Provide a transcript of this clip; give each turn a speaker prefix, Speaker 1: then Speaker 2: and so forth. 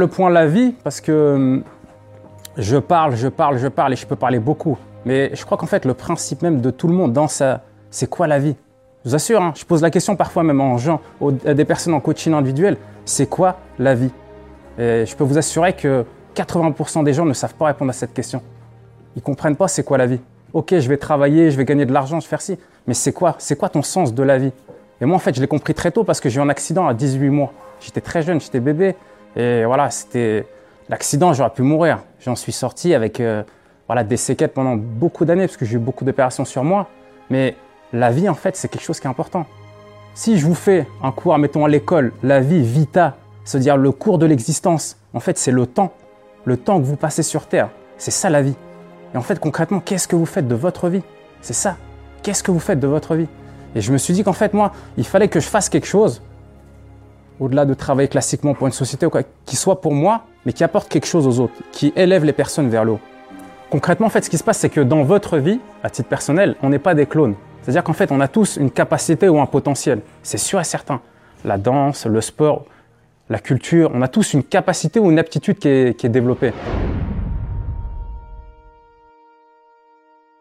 Speaker 1: Le point la vie, parce que hum, je parle, je parle, je parle et je peux parler beaucoup. Mais je crois qu'en fait, le principe même de tout le monde dans ça, c'est quoi la vie? Je vous assure, hein, je pose la question parfois même en gens, à des personnes en coaching individuel, c'est quoi la vie? Et je peux vous assurer que 80% des gens ne savent pas répondre à cette question. Ils comprennent pas c'est quoi la vie. Ok, je vais travailler, je vais gagner de l'argent, je vais faire ci, mais c'est quoi C'est quoi ton sens de la vie? Et moi, en fait, je l'ai compris très tôt parce que j'ai eu un accident à 18 mois. J'étais très jeune, j'étais bébé, et voilà, c'était l'accident, j'aurais pu mourir. J'en suis sorti avec euh, voilà, des séquelles pendant beaucoup d'années parce que j'ai eu beaucoup d'opérations sur moi. Mais la vie, en fait, c'est quelque chose qui est important. Si je vous fais un cours, mettons à l'école, la vie, vita, c'est-à-dire le cours de l'existence, en fait, c'est le temps. Le temps que vous passez sur Terre. C'est ça la vie. Et en fait, concrètement, qu'est-ce que vous faites de votre vie? C'est ça. Qu'est-ce que vous faites de votre vie? Et je me suis dit qu'en fait, moi, il fallait que je fasse quelque chose, au-delà de travailler classiquement pour une société, quoi, qui soit pour moi, mais qui apporte quelque chose aux autres, qui élève les personnes vers le haut. Concrètement, en fait, ce qui se passe, c'est que dans votre vie, à titre personnel, on n'est pas des clones. C'est-à-dire qu'en fait, on a tous une capacité ou un potentiel. C'est sûr et certain. La danse, le sport, la culture, on a tous une capacité ou une aptitude qui est développée.